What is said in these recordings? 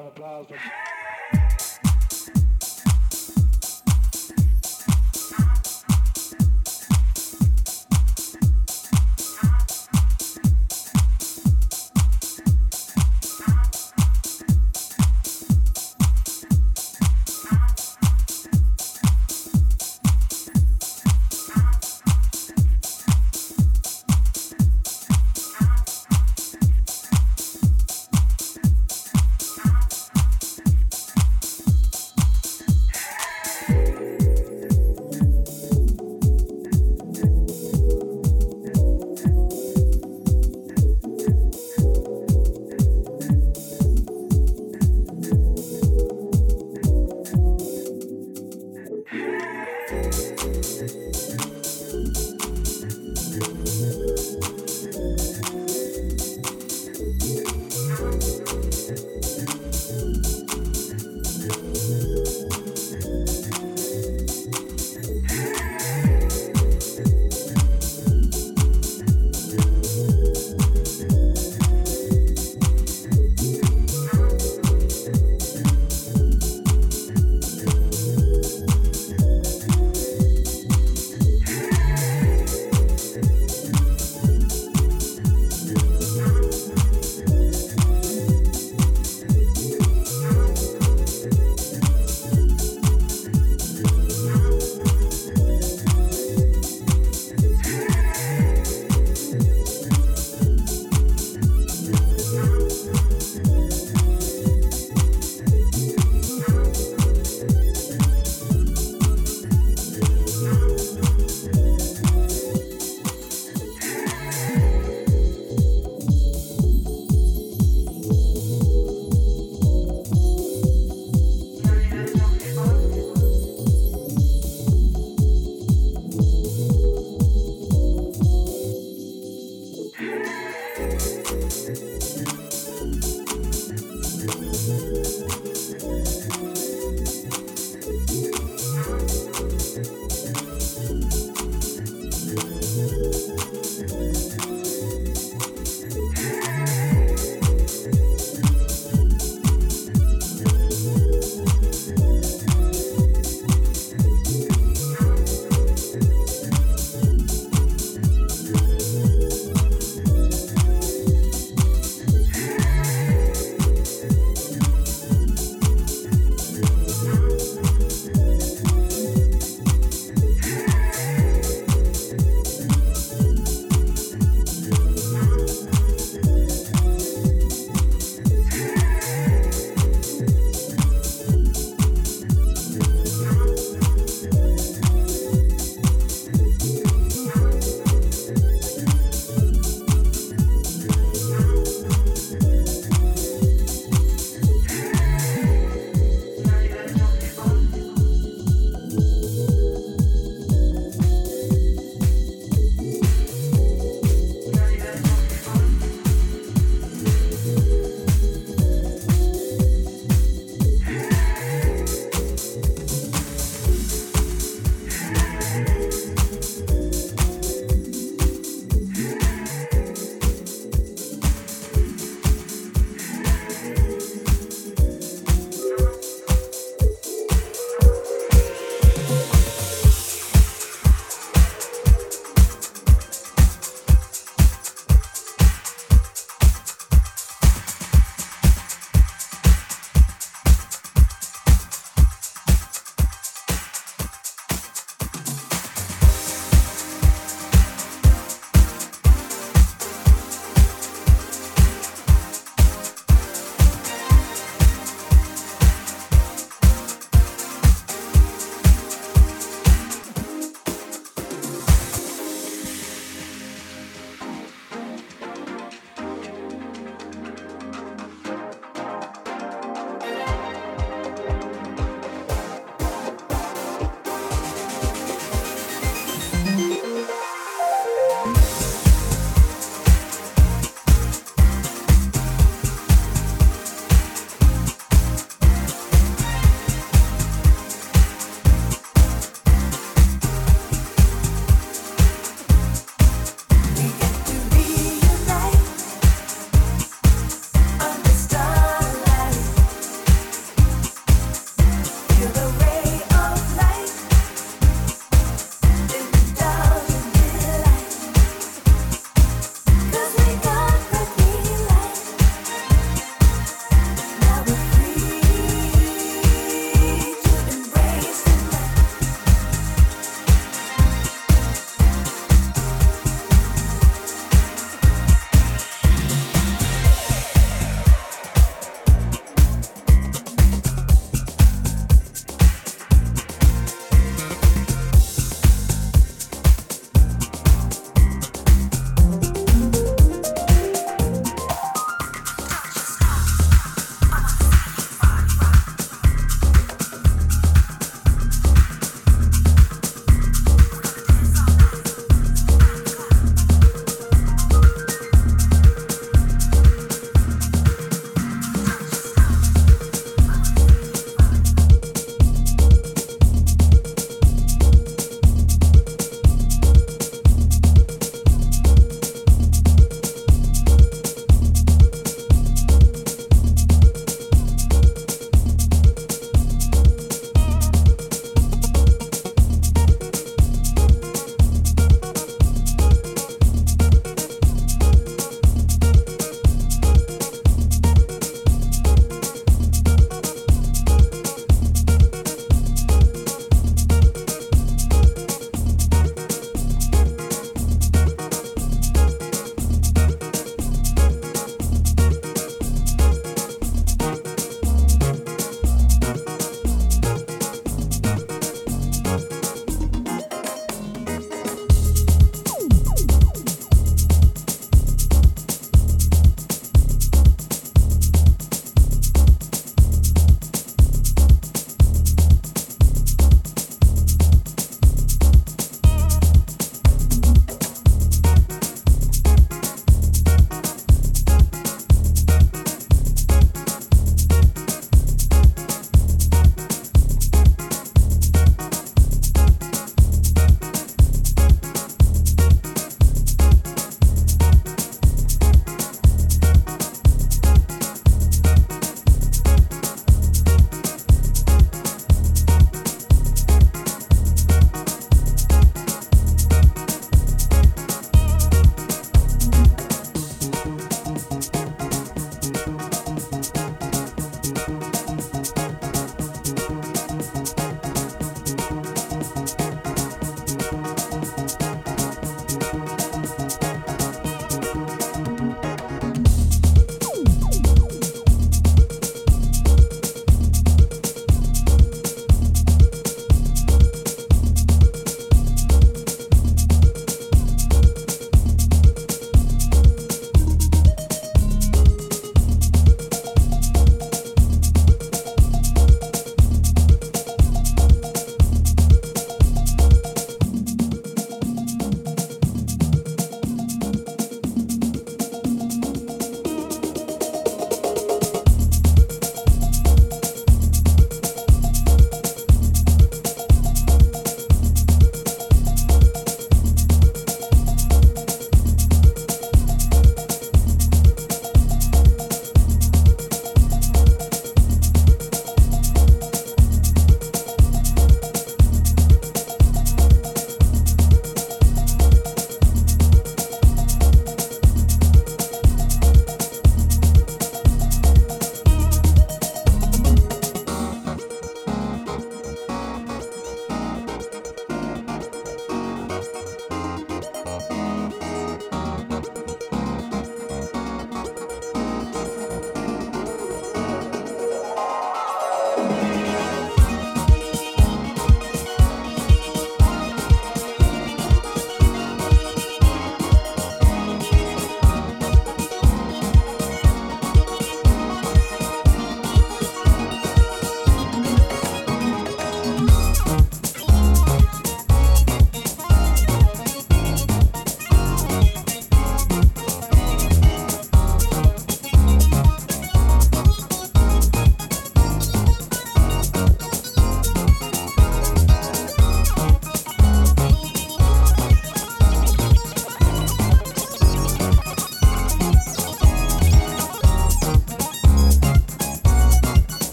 round of applause.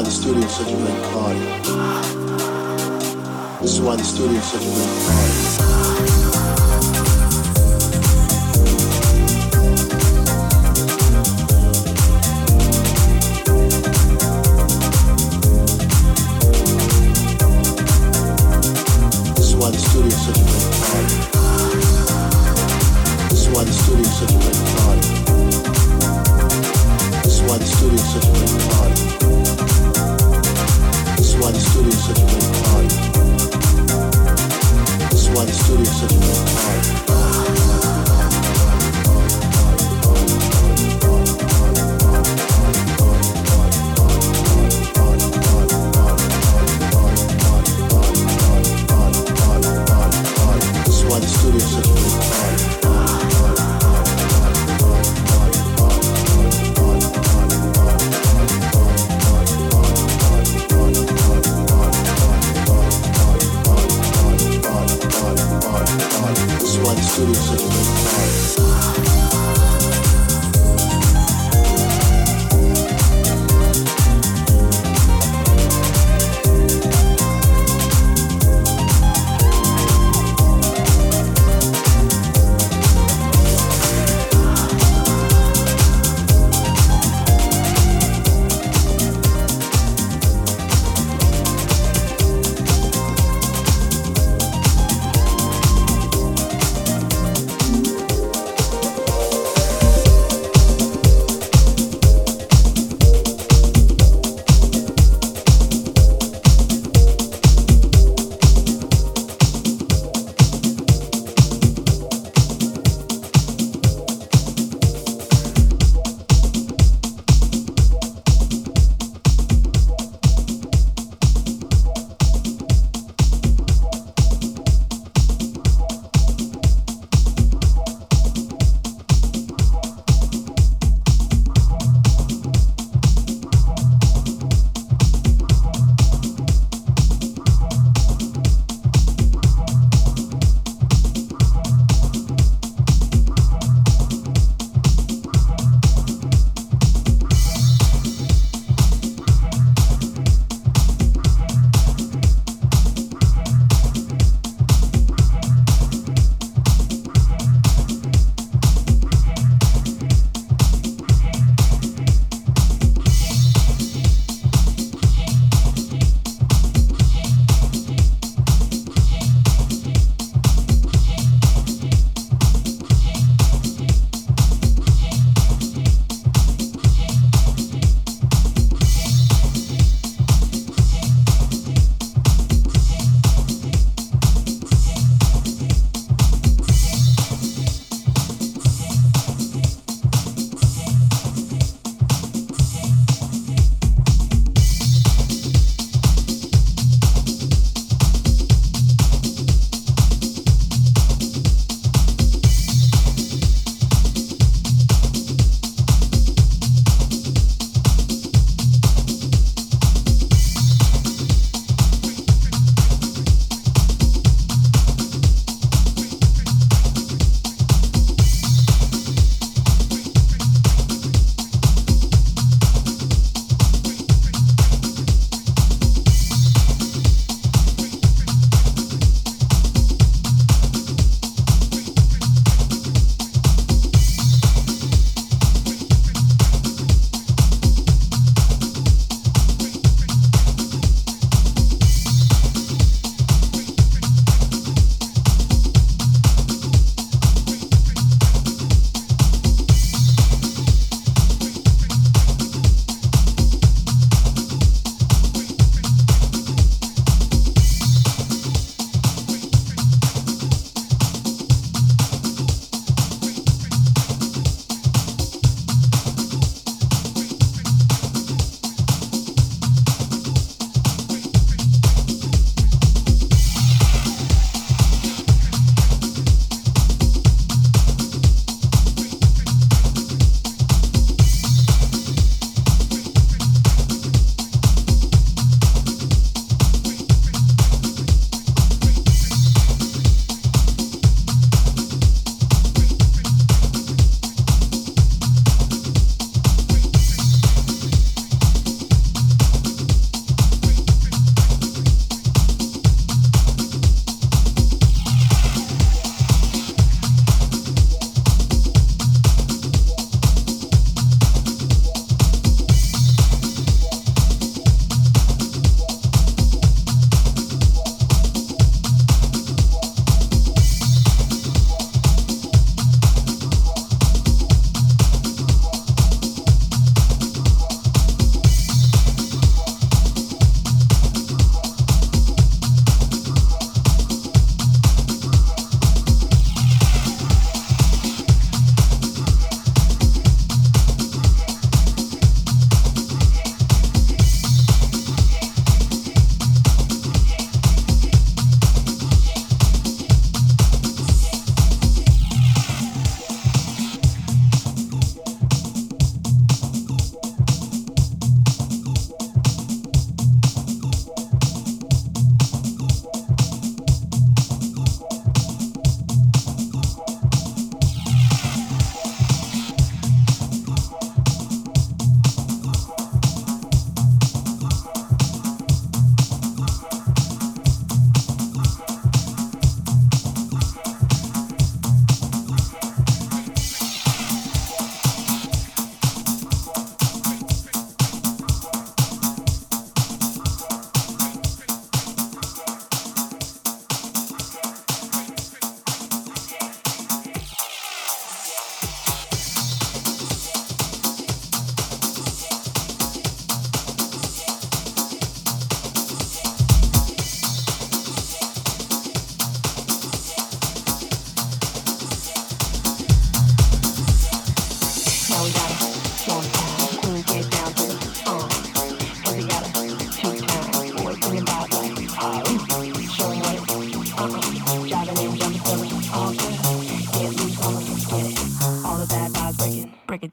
why the studio is such a great party. This is why the studio is such a great party. This is why the studio is such a great party. This is why the studio is such a great party. This is why the studio is such a great party. You.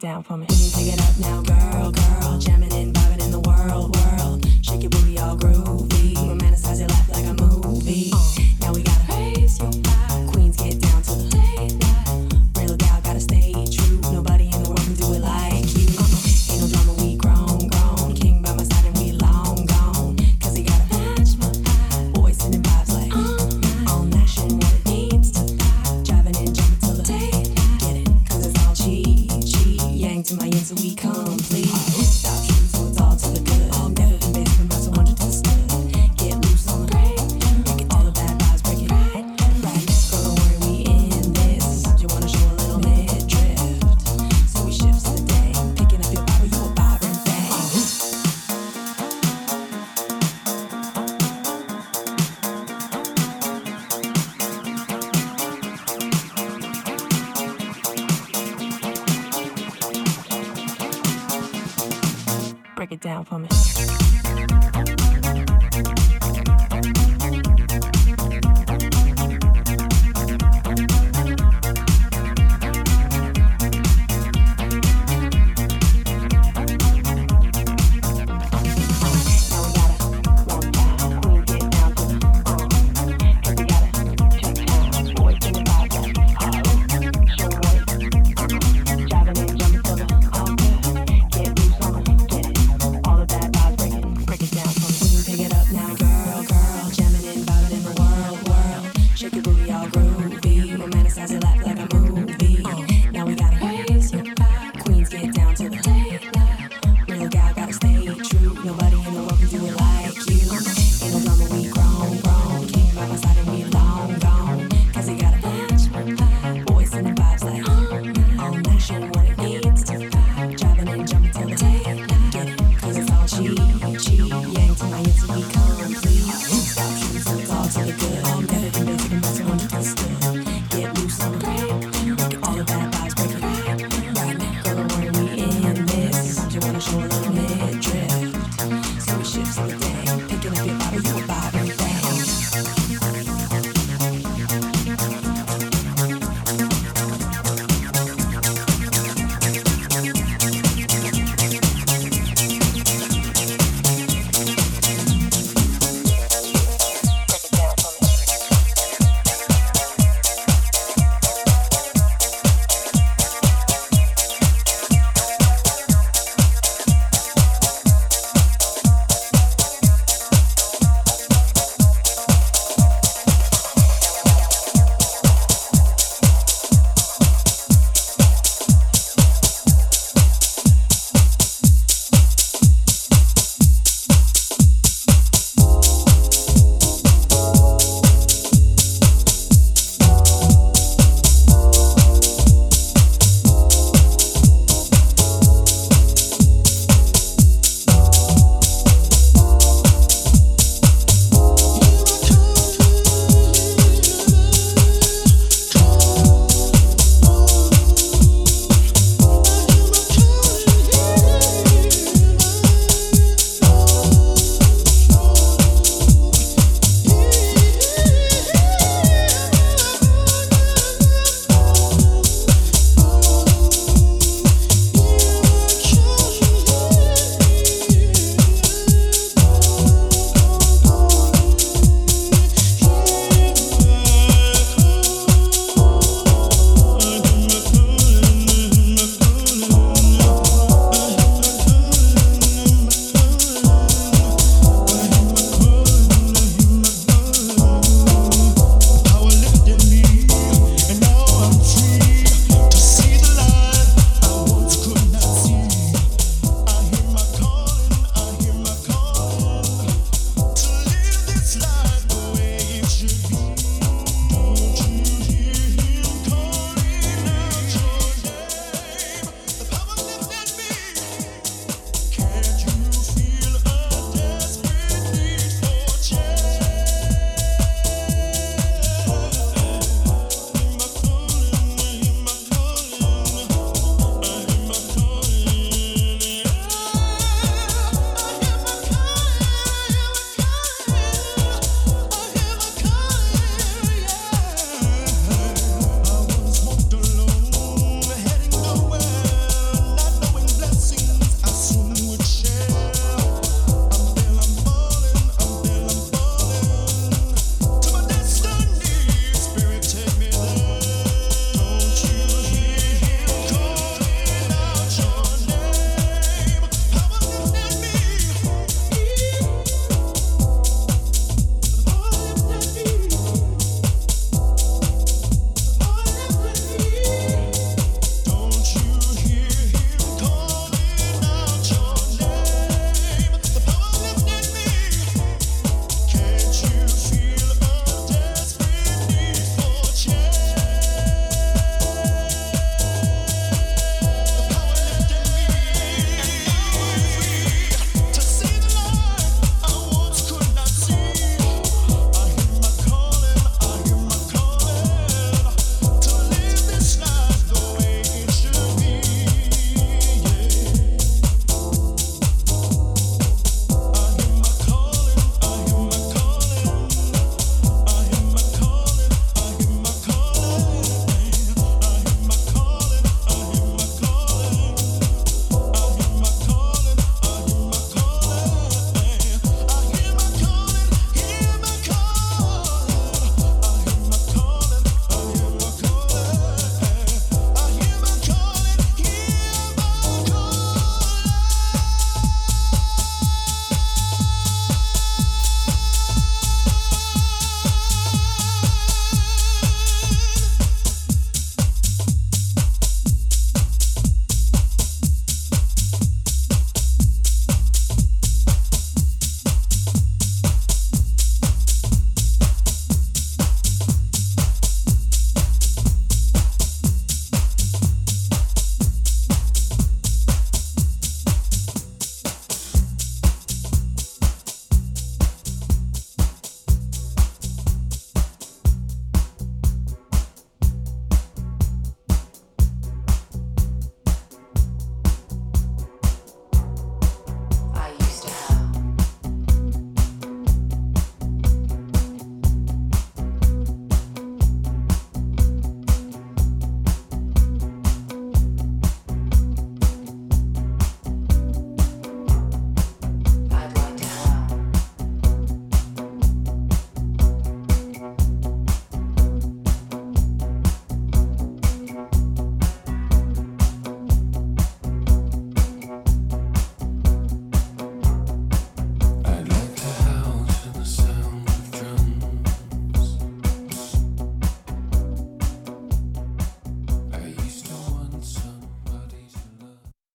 Down for me. Pick it up now, girl.